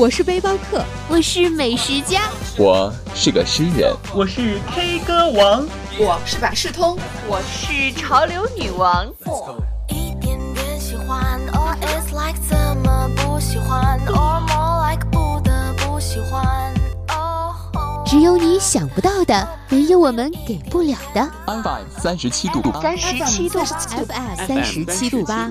我是背包客，我是美食家，我是个诗人，我是 K 歌王，我是百事通，我是潮流女王。一点点喜欢，or it's like 怎么不喜欢，or more like 不得不喜欢。只有你想不到的，没有我们给不了的。FM 三十七度。八，三十七度 FM 三十七度八，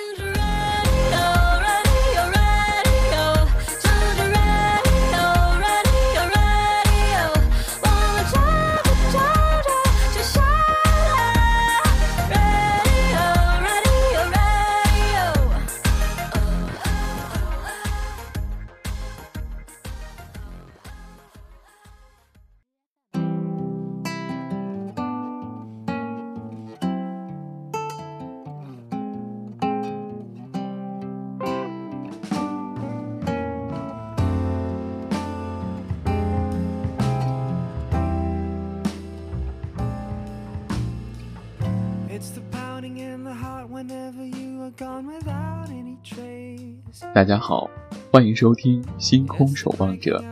大家好，欢迎收听《星空守望者》。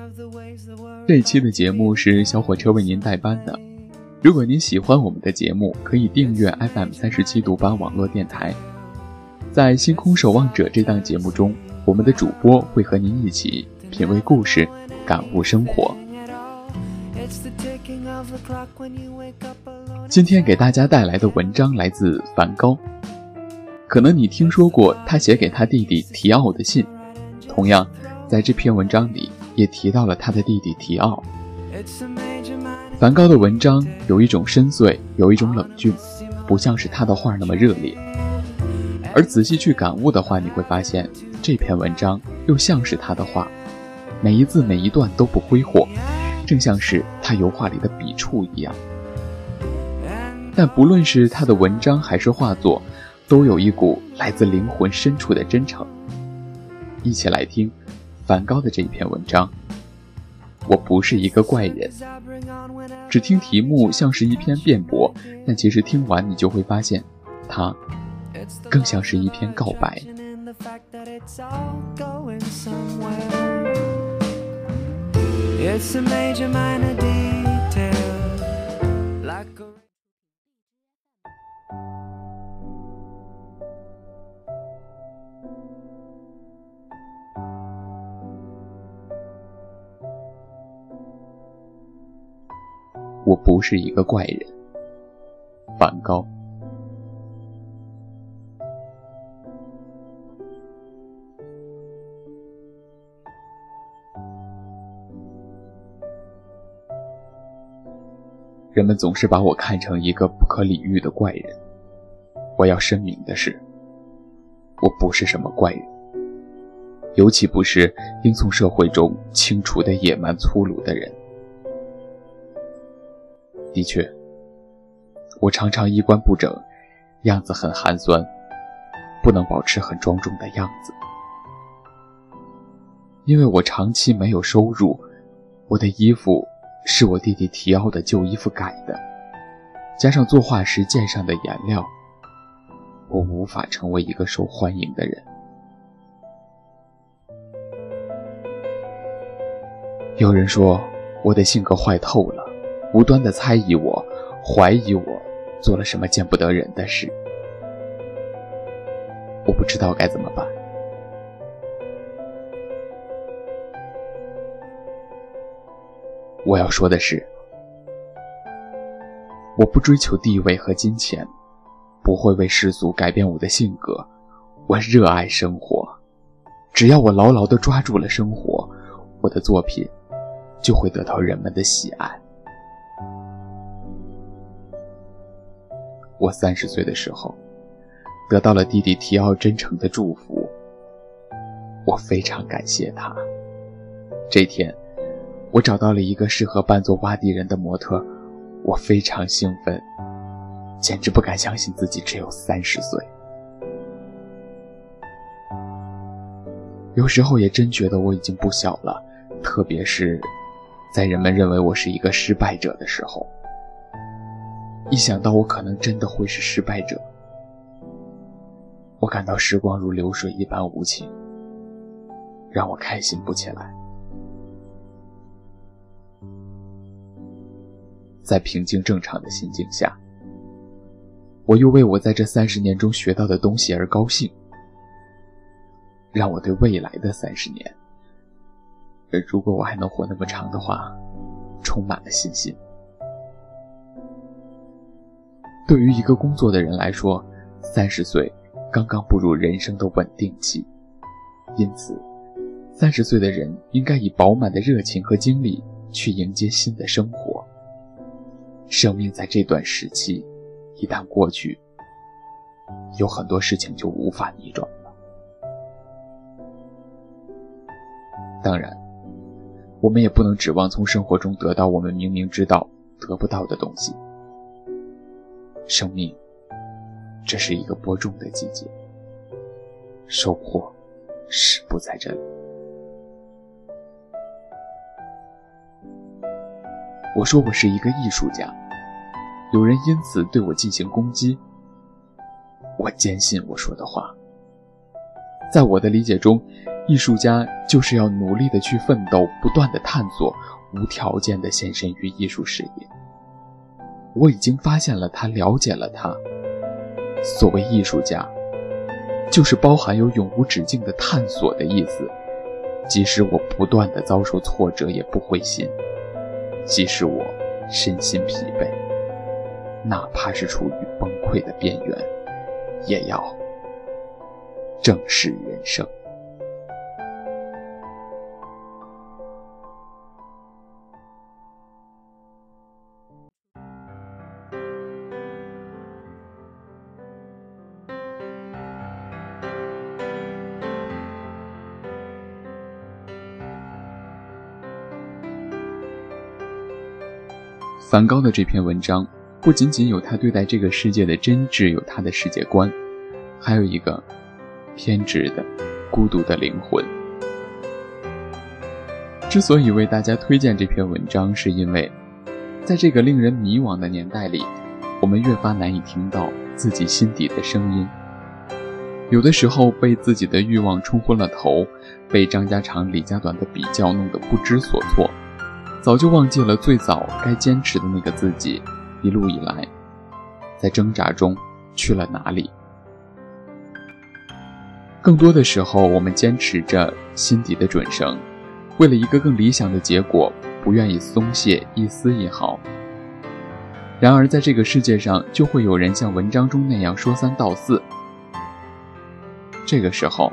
这一期的节目是小火车为您代班的。如果您喜欢我们的节目，可以订阅 FM 三十七度八网络电台。在《星空守望者》这档节目中，我们的主播会和您一起品味故事，感悟生活。今天给大家带来的文章来自梵高。可能你听说过他写给他弟弟提奥的信，同样，在这篇文章里也提到了他的弟弟提奥。梵高的文章有一种深邃，有一种冷峻，不像是他的画那么热烈。而仔细去感悟的话，你会发现这篇文章又像是他的画，每一字每一段都不挥霍，正像是他油画里的笔触一样。但不论是他的文章还是画作，都有一股来自灵魂深处的真诚。一起来听梵高的这一篇文章。我不是一个怪人。只听题目像是一篇辩驳，但其实听完你就会发现，它更像是一篇告白。It's a major minor deal. 不是一个怪人。梵高。人们总是把我看成一个不可理喻的怪人。我要声明的是，我不是什么怪人，尤其不是应从社会中清除的野蛮粗鲁的人。的确，我常常衣冠不整，样子很寒酸，不能保持很庄重的样子。因为我长期没有收入，我的衣服是我弟弟提奥的旧衣服改的，加上作画时溅上的颜料，我无法成为一个受欢迎的人。有人说我的性格坏透了。无端的猜疑我，怀疑我做了什么见不得人的事。我不知道该怎么办。我要说的是，我不追求地位和金钱，不会为世俗改变我的性格。我热爱生活，只要我牢牢地抓住了生活，我的作品就会得到人们的喜爱。我三十岁的时候，得到了弟弟提奥真诚的祝福，我非常感谢他。这天，我找到了一个适合扮作挖地人的模特，我非常兴奋，简直不敢相信自己只有三十岁。有时候也真觉得我已经不小了，特别是，在人们认为我是一个失败者的时候。一想到我可能真的会是失败者，我感到时光如流水一般无情，让我开心不起来。在平静正常的心境下，我又为我在这三十年中学到的东西而高兴。让我对未来的三十年，如果我还能活那么长的话，充满了信心。对于一个工作的人来说，三十岁刚刚步入人生的稳定期，因此，三十岁的人应该以饱满的热情和精力去迎接新的生活。生命在这段时期一旦过去，有很多事情就无法逆转了。当然，我们也不能指望从生活中得到我们明明知道得不到的东西。生命，这是一个播种的季节，收获是不在这里。我说我是一个艺术家，有人因此对我进行攻击，我坚信我说的话。在我的理解中。艺术家就是要努力的去奋斗，不断的探索，无条件的献身于艺术事业。我已经发现了他，了解了他。所谓艺术家，就是包含有永无止境的探索的意思。即使我不断的遭受挫折，也不灰心；即使我身心疲惫，哪怕是处于崩溃的边缘，也要正视人生。梵高的这篇文章，不仅仅有他对待这个世界的真挚，有他的世界观，还有一个偏执的、孤独的灵魂。之所以为大家推荐这篇文章，是因为，在这个令人迷惘的年代里，我们越发难以听到自己心底的声音。有的时候被自己的欲望冲昏了头，被张家长李家短的比较弄得不知所措。早就忘记了最早该坚持的那个自己，一路以来，在挣扎中去了哪里？更多的时候，我们坚持着心底的准绳，为了一个更理想的结果，不愿意松懈一丝一毫。然而，在这个世界上，就会有人像文章中那样说三道四。这个时候，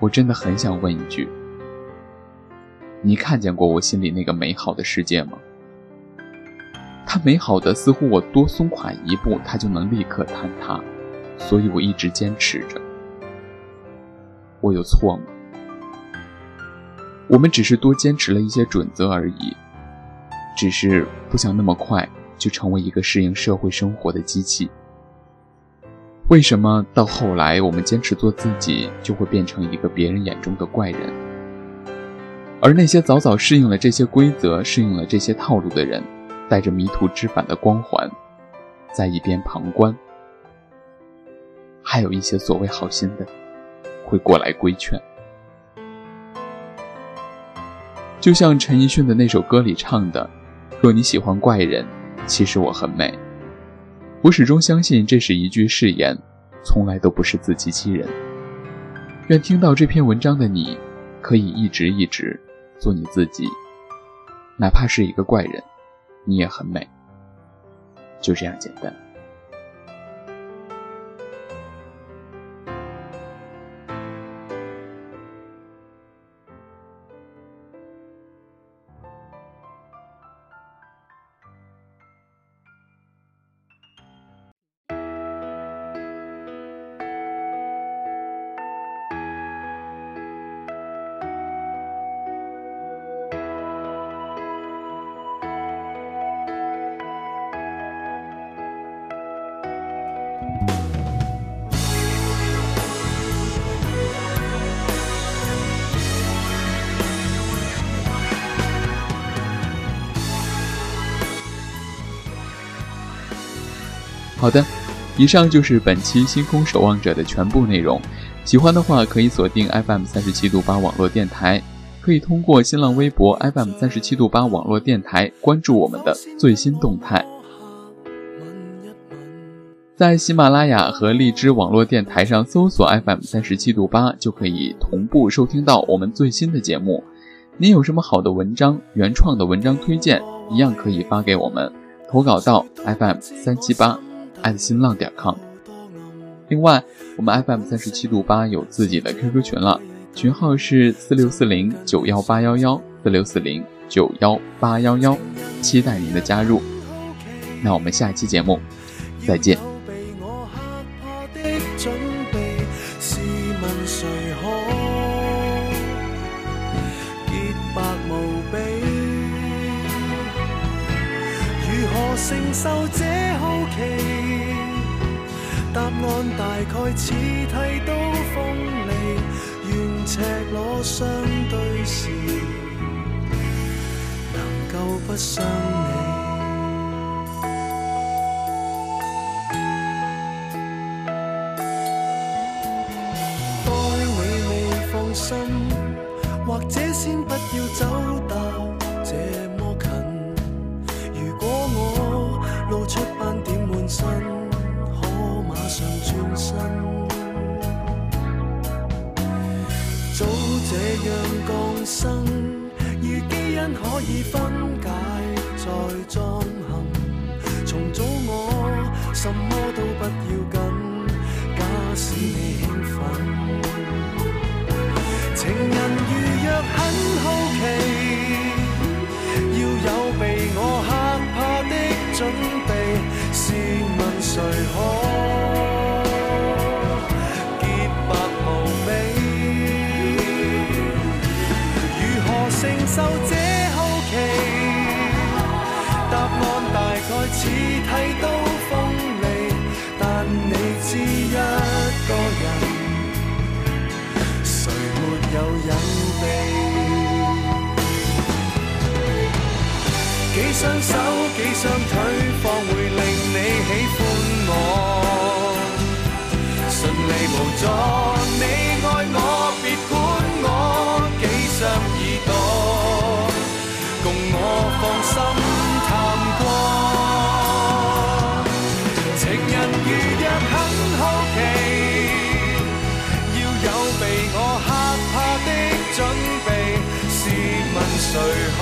我真的很想问一句。你看见过我心里那个美好的世界吗？它美好的似乎我多松垮一步，它就能立刻坍塌，所以我一直坚持着。我有错吗？我们只是多坚持了一些准则而已，只是不想那么快就成为一个适应社会生活的机器。为什么到后来我们坚持做自己，就会变成一个别人眼中的怪人？而那些早早适应了这些规则、适应了这些套路的人，带着迷途知返的光环，在一边旁观。还有一些所谓好心的，会过来规劝。就像陈奕迅的那首歌里唱的：“若你喜欢怪人，其实我很美。我始终相信这是一句誓言，从来都不是自欺欺人。愿听到这篇文章的你，可以一直一直做你自己，哪怕是一个怪人，你也很美。就这样简单。好的，以上就是本期《星空守望者》的全部内容。喜欢的话，可以锁定 FM 三十七度八网络电台，可以通过新浪微博 FM 三十七度八网络电台关注我们的最新动态。在喜马拉雅和荔枝网络电台上搜索 FM 三十七度八，就可以同步收听到我们最新的节目。您有什么好的文章、原创的文章推荐，一样可以发给我们，投稿到 FM 三七八。爱的新浪点 com。另外，我们 FM 三十七度八有自己的 QQ 群了，群号是四六四零九幺八幺幺四六四零九幺八幺幺，期待您的加入。那我们下期节目再见。大概似剃刀锋利，愿赤裸相对时，能够不伤你。待你未放心，或者先不要走生，如基因可以分解再装行。重组我，什么双手，几双腿，方会令你喜欢我。顺利无阻，你爱我，别管我，几双耳朵。共我放心探过，情人如若很好奇，要有被我吓怕的准备。试问谁可